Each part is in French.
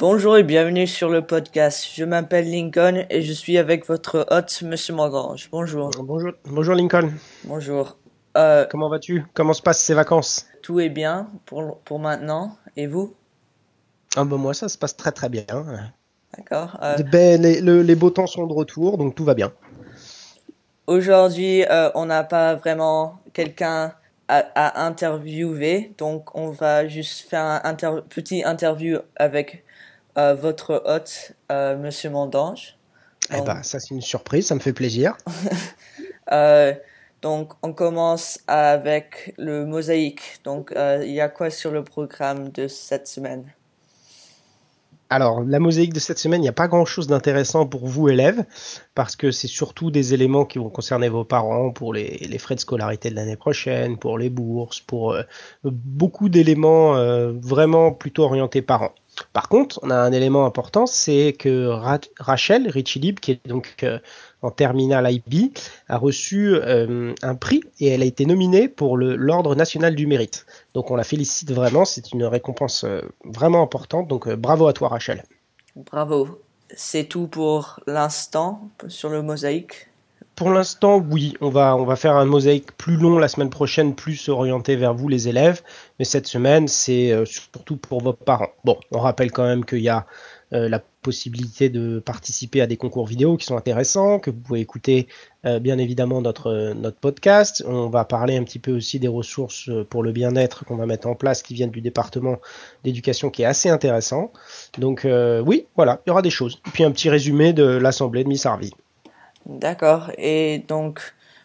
Bonjour et bienvenue sur le podcast. Je m'appelle Lincoln et je suis avec votre hôte, Monsieur Morgange. Bonjour. Bonjour, bonjour Lincoln. Bonjour. Euh, Comment vas-tu? Comment se passent ces vacances? Tout est bien pour, pour maintenant. Et vous? Ah ben Moi, ça se passe très très bien. D'accord. Euh, ben, les, les, beaux temps sont de retour, donc tout va bien. Aujourd'hui, euh, on n'a pas vraiment quelqu'un à, interviewer, donc on va juste faire un petit interview avec euh, votre hôte, euh, Monsieur Mondange. Eh ben, ça c'est une surprise, ça me fait plaisir. Euh, donc on commence avec le mosaïque. Donc il y a quoi sur le programme de cette semaine? Alors, la mosaïque de cette semaine, il n'y a pas grand-chose d'intéressant pour vous, élèves, parce que c'est surtout des éléments qui vont concerner vos parents pour les, frais de scolarité de l'année prochaine, pour les bourses, pour beaucoup d'éléments vraiment plutôt orientés parents. Par contre, on a un élément important, c'est que Rachel Richilib, qui est donc euh, en terminale IB, a reçu euh, un prix et elle a été nominée pour l'Ordre national du mérite. Donc on la félicite vraiment, c'est une récompense euh, vraiment importante. Donc bravo à toi Rachel. Bravo. C'est tout pour l'instant sur le mosaïque? Pour l'instant, oui, on va, on va faire un mosaïque plus long la semaine prochaine, plus orienté vers vous les élèves. Mais cette semaine, c'est euh, surtout pour vos parents. Bon, on rappelle quand même qu'il y a euh, la possibilité de participer à des concours vidéo qui sont intéressants, que vous pouvez écouter euh, bien évidemment notre, podcast. On va parler un petit peu aussi des ressources pour le bien-être qu'on va mettre en place qui viennent du département d'éducation qui est assez intéressant. Donc oui, voilà, il y aura des choses. Et puis un petit résumé de l'Assemblée de Miss Harvey. D'accord. Et donc,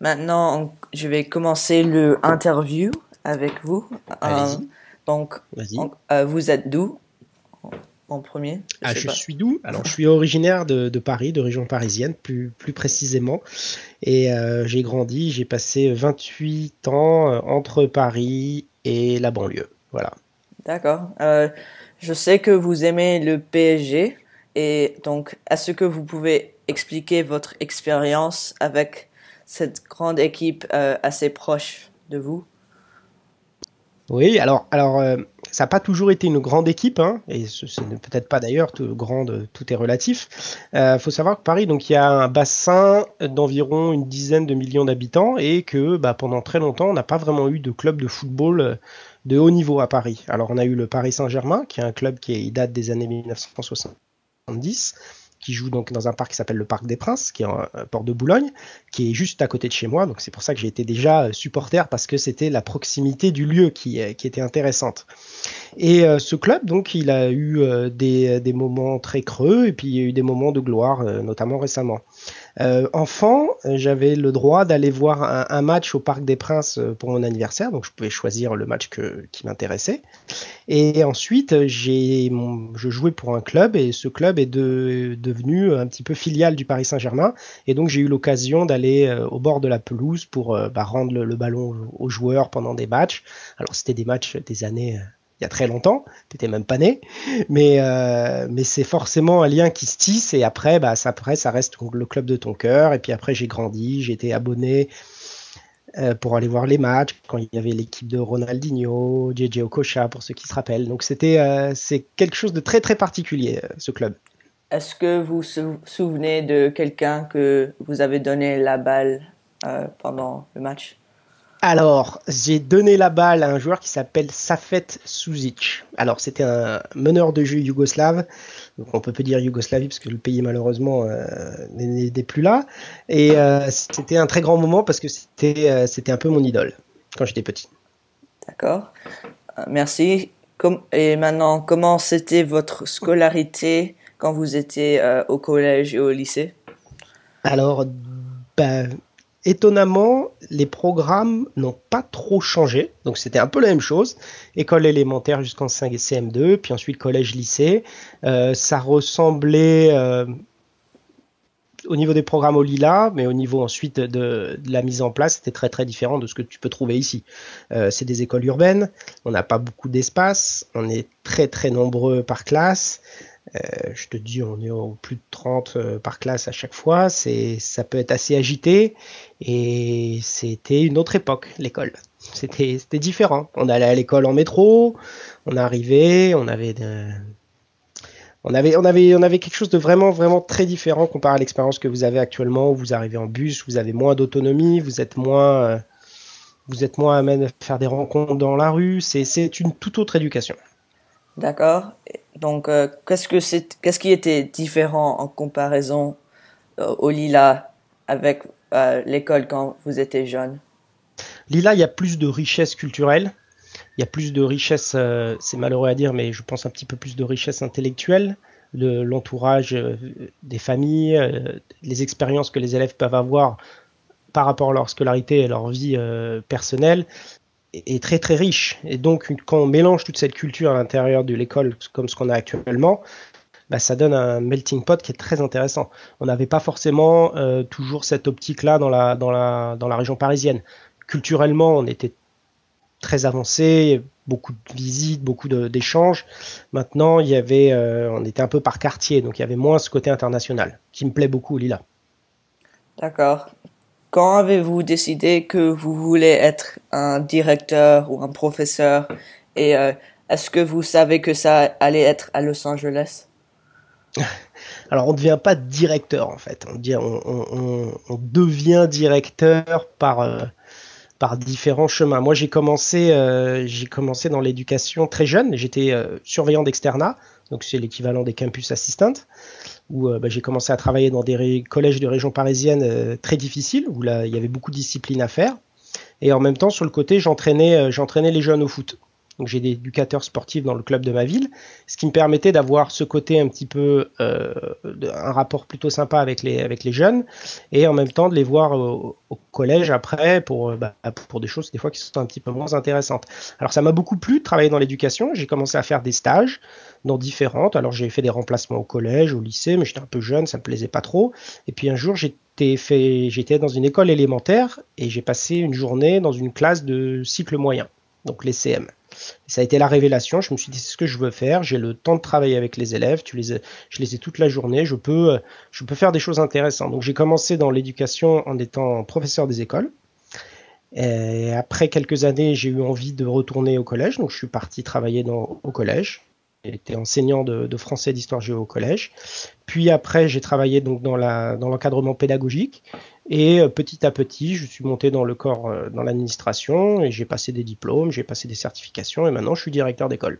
maintenant, je vais commencer le interview avec vous. Euh, donc, euh, vous êtes d'où en premier? Je, ah, je suis d'où? Alors, je suis originaire de, Paris, de région parisienne, plus, plus précisément. Et euh, j'ai grandi, j'ai passé 28 ans entre Paris et la banlieue. Voilà. D'accord. je sais que vous aimez le PSG. Et donc, est-ce que vous pouvez expliquer votre expérience avec cette grande équipe euh, assez proche de vous Oui, alors, alors euh, ça n'a pas toujours été une grande équipe, hein, et ce, n'est peut-être pas d'ailleurs, tout, grande, tout est relatif. Il euh, faut savoir que Paris, donc il y a un bassin d'environ une dizaine de millions d'habitants, et que bah, pendant très longtemps, on n'a pas vraiment eu de club de football de haut niveau à Paris. Alors on a eu le Paris Saint-Germain, qui est un club qui date des années 1970 qui joue donc dans un parc qui s'appelle le Parc des Princes, qui est en euh, Port de Boulogne, qui est juste à côté de chez moi. Donc c'est pour ça que j'ai été déjà euh, supporter parce que c'était la proximité du lieu qui, euh, était intéressante. Et ce club, donc, il a eu des, moments très creux et puis il y a eu des moments de gloire, notamment récemment. Enfant, j'avais le droit d'aller voir un, match au Parc des Princes pour mon anniversaire, donc je pouvais choisir le match qui m'intéressait. Et ensuite, j'ai, je jouais pour un club et ce club est devenu un petit peu filial du Paris Saint-Germain. Et donc j'ai eu l'occasion d'aller euh, au bord de la pelouse pour bah, rendre le, ballon aux joueurs pendant des matchs. Alors c'était des matchs des années il y a très longtemps, t'étais même pas né, mais euh, mais c'est forcément un lien qui se tisse et après bah ça après ça reste le club de ton cœur et puis après j'ai grandi, j'ai été abonné euh, pour aller voir les matchs quand il y avait l'équipe de Ronaldinho, JJ Okocha pour ceux qui se rappellent. Donc c'était euh, c'est quelque chose de très très particulier ce club. Est-ce que vous vous souvenez de quelqu'un que vous avez donné la balle pendant le match? Alors, j'ai donné la balle à un joueur qui s'appelle Safet Suzic. Alors, c'était un meneur de jeu yougoslave. Donc, on peut pas dire Yougoslavie parce que le pays, malheureusement, euh, n'est plus là. Et euh, c'était un très grand moment parce que c'était euh, c'était un peu mon idole quand j'étais petit. D'accord. Merci. et maintenant, comment c'était votre scolarité quand vous étiez au collège et au lycée? Alors, ben, étonnamment, les programmes n'ont pas trop changé. Donc c'était un peu la même chose. École élémentaire jusqu'en 5 et CM2, puis ensuite collège-lycée. Euh, ça ressemblait euh, au niveau des programmes au Lila, mais au niveau ensuite de, la mise en place, c'était très très différent de ce que tu peux trouver ici. Euh, c'est des écoles urbaines, on n'a pas beaucoup d'espace, on est très très nombreux par classe. Euh, je te dis, on est au plus de 30 euh, par classe à chaque fois. C'est, ça peut être assez agité. Et c'était une autre époque, l'école. C'était, c'était différent. On allait à l'école en métro, on arrivait, on avait on avait, on avait, on avait quelque chose de vraiment, vraiment très différent comparé à l'expérience que vous avez actuellement. Vous arrivez en bus, vous avez moins d'autonomie, vous êtes moins, euh, vous êtes moins à à faire des rencontres dans la rue. C'est, c'est une toute autre éducation. D'accord. Donc, euh, qu'est-ce que c'est, qu'est-ce qui était différent en comparaison euh, au Lila avec l'école quand vous étiez jeune? Lila, il y a plus de richesse culturelle il y a plus de richesse, euh, c'est malheureux à dire, mais je pense un petit peu plus de richesse intellectuelle, de l'entourage euh, des familles, euh, les expériences que les élèves peuvent avoir par rapport à leur scolarité et leur vie personnelle est très très riche. Et donc quand on mélange toute cette culture à l'intérieur de l'école comme ce qu'on a actuellement, bah, ça donne un melting pot qui est très intéressant. On n'avait pas forcément toujours cette optique-là dans la, dans, la, dans la région parisienne. Culturellement, on était très avancé, beaucoup de visites, beaucoup d'échanges. Maintenant, il y avait, euh, on était un peu par quartier, donc il y avait moins ce côté international, qui me plaît beaucoup, Lila. D'accord. Quand avez-vous décidé que vous voulez être un directeur ou un professeur? Et euh, est-ce que vous savez que ça allait être à Los Angeles? Alors, on ne devient pas directeur, en fait. On, devient directeur par... Euh, par différents chemins. Moi, j'ai commencé, euh, commencé dans l'éducation très jeune. J'étais surveillant d'externat, donc c'est l'équivalent des campus assistants, où euh, bah, j'ai commencé à travailler dans des collèges de région parisienne très difficiles, où là, il y avait beaucoup de disciplines à faire. Et en même temps, sur le côté, j'entraînais, j'entraînais les jeunes au foot. Donc j'ai des éducateurs sportifs dans le club de ma ville, ce qui me permettait d'avoir ce côté un petit peu, euh, un rapport plutôt sympa avec les, avec les jeunes, et en même temps de les voir au, collège après pour, euh, bah, pour des choses des fois qui sont un petit peu moins intéressantes. Alors ça m'a beaucoup plu de travailler dans l'éducation, j'ai commencé à faire des stages dans différentes, alors j'ai fait des remplacements au collège, au lycée, mais j'étais un peu jeune, ça me plaisait pas trop, et puis un jour j'étais fait, j'étais dans une école élémentaire et j'ai passé une journée dans une classe de cycle moyen, donc les CM ça a été la révélation. Je me suis dit, c'est ce que je veux faire. J'ai le temps de travailler avec les élèves. Tu les je les ai toute la journée. Je peux, je peux faire des choses intéressantes. Donc, j'ai commencé dans l'éducation en étant professeur des écoles. Et après quelques années, j'ai eu envie de retourner au collège. Donc, je suis parti travailler dans, au collège. J'étais enseignant de, français d'histoire géo au collège. Puis après, j'ai travaillé donc dans l'encadrement pédagogique. Et euh, petit à petit, je suis monté dans le corps, euh, dans l'administration, et j'ai passé des diplômes, j'ai passé des certifications, et maintenant je suis directeur d'école.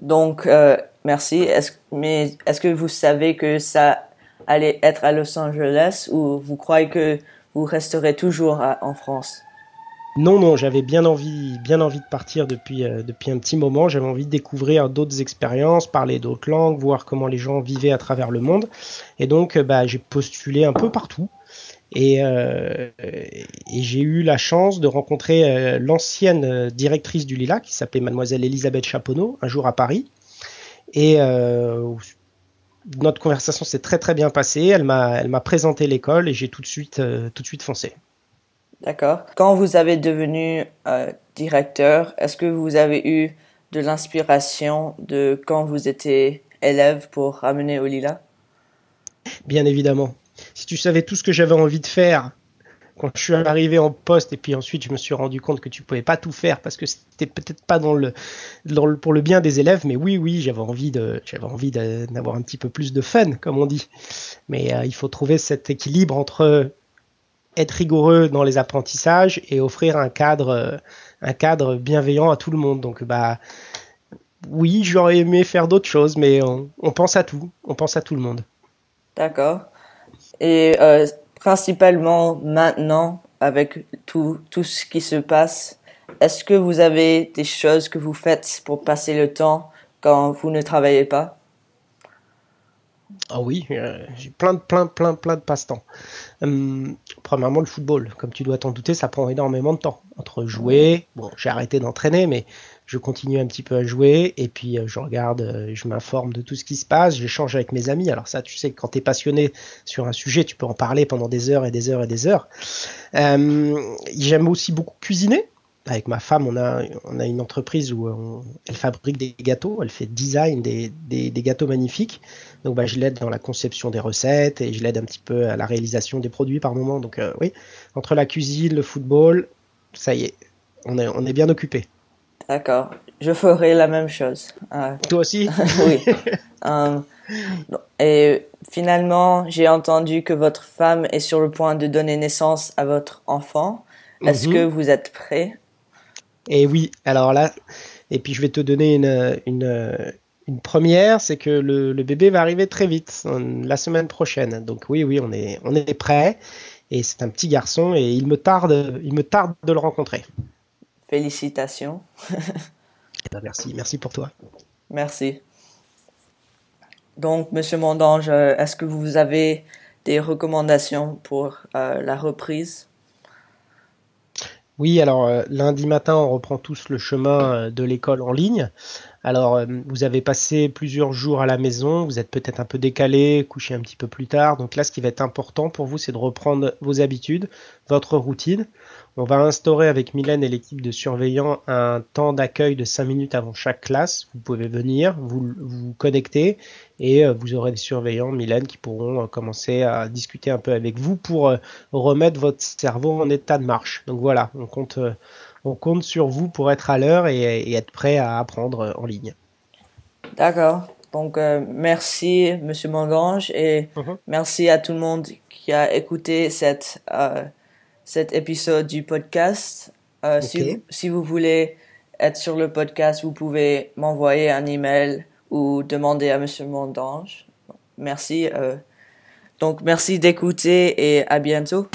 Donc, euh, merci. Mais est-ce que vous savez que ça allait être à Los Angeles ou vous croyez que vous resterez toujours en France? Non, non, j'avais bien envie, bien envie de partir depuis, depuis un petit moment. J'avais envie de découvrir d'autres expériences, parler d'autres langues, voir comment les gens vivaient à travers le monde. Et donc, bah, j'ai postulé un peu partout. Euh, et, j'ai eu la chance de rencontrer euh, l'ancienne euh, directrice du Lila, qui s'appelait mademoiselle Elisabeth Chaponneau, un jour à Paris. Et notre conversation s'est très très bien passée. Elle m'a, elle m'a présenté l'école et j'ai tout de suite, tout de suite foncé. D'accord. Quand vous avez devenu directeur, est-ce que vous avez eu de l'inspiration de quand vous étiez élève pour ramener au Lila? Bien évidemment si tu savais tout ce que j'avais envie de faire quand je suis arrivé en poste et puis ensuite je me suis rendu compte que tu pouvais pas tout faire parce que c'était peut-être pas dans le, pour le bien des élèves mais oui oui j'avais envie j'avais envie d'avoir un petit peu plus de fun comme on dit. Mais euh, il faut trouver cet équilibre entre être rigoureux dans les apprentissages et offrir un cadre euh, un cadre bienveillant à tout le monde. Donc bah oui j'aurais aimé faire d'autres choses mais on pense à tout. On pense à tout le monde. D'accord et euh, principalement maintenant, avec tout, tout ce qui se passe, est-ce que vous avez des choses que vous faites pour passer le temps quand vous ne travaillez pas? Ah oui, euh, j'ai plein de plein plein plein de passe-temps. Hum, premièrement le football, comme tu dois t'en douter, ça prend énormément de temps. Entre jouer, bon, j'ai arrêté d'entraîner, mais je continue un petit peu à jouer et puis euh, je regarde, euh, je m'informe de tout ce qui se passe, j'échange avec mes amis. Alors ça, tu sais, quand tu es passionné sur un sujet, tu peux en parler pendant des heures et des heures et des heures. Euh, j'aime aussi beaucoup cuisiner. Avec ma femme, on a, on a une entreprise où elle fabrique des gâteaux, elle fait design des, des, gâteaux magnifiques. Donc bah, je l'aide dans la conception des recettes et je l'aide un petit peu à la réalisation des produits par moment. Donc oui, entre la cuisine, le football, ça y est, on est, on est bien occupé. D'accord. Je ferai la même chose. Euh, Toi aussi oui. Euh, et finalement, j'ai entendu que votre femme est sur le point de donner naissance à votre enfant. Est-ce Mhm. que vous êtes prêt? Et oui, alors là, et puis je vais te donner une, une, une première, c'est que le, le bébé va arriver très vite, la semaine prochaine. Donc oui, oui, on est, on est prêt. Et c'est un petit garçon et il me tarde, il me tarde de le rencontrer. Félicitations. Eh ben, merci, merci pour toi. Merci. Donc, Monsieur Mondange, euh, est-ce que vous avez des recommandations pour euh, la reprise? Oui, alors euh, lundi matin, on reprend tous le chemin euh, de l'école en ligne. Alors, vous avez passé plusieurs jours à la maison, vous êtes peut-être un peu décalé, couché un petit peu plus tard. Donc là, ce qui va être important pour vous, c'est de reprendre vos habitudes, votre routine. On va instaurer avec Mylène et l'équipe de surveillants un temps d'accueil de 5 minutes avant chaque classe. Vous pouvez venir, vous vous connecter et euh, vous aurez des surveillants, Mylène, qui pourront euh, commencer à discuter un peu avec vous pour euh, remettre votre cerveau en état de marche. Donc voilà, on compte, on compte sur vous pour être à l'heure et, et être prêt à apprendre en ligne. D'accord. Donc, euh, merci, Monsieur Mondange, et Mhm. merci à tout le monde qui a écouté cette, euh, cet épisode du podcast. Euh, si, si vous voulez être sur le podcast, vous pouvez m'envoyer un email ou demander à Monsieur Mondange. Merci. euh, donc, merci d'écouter et à bientôt.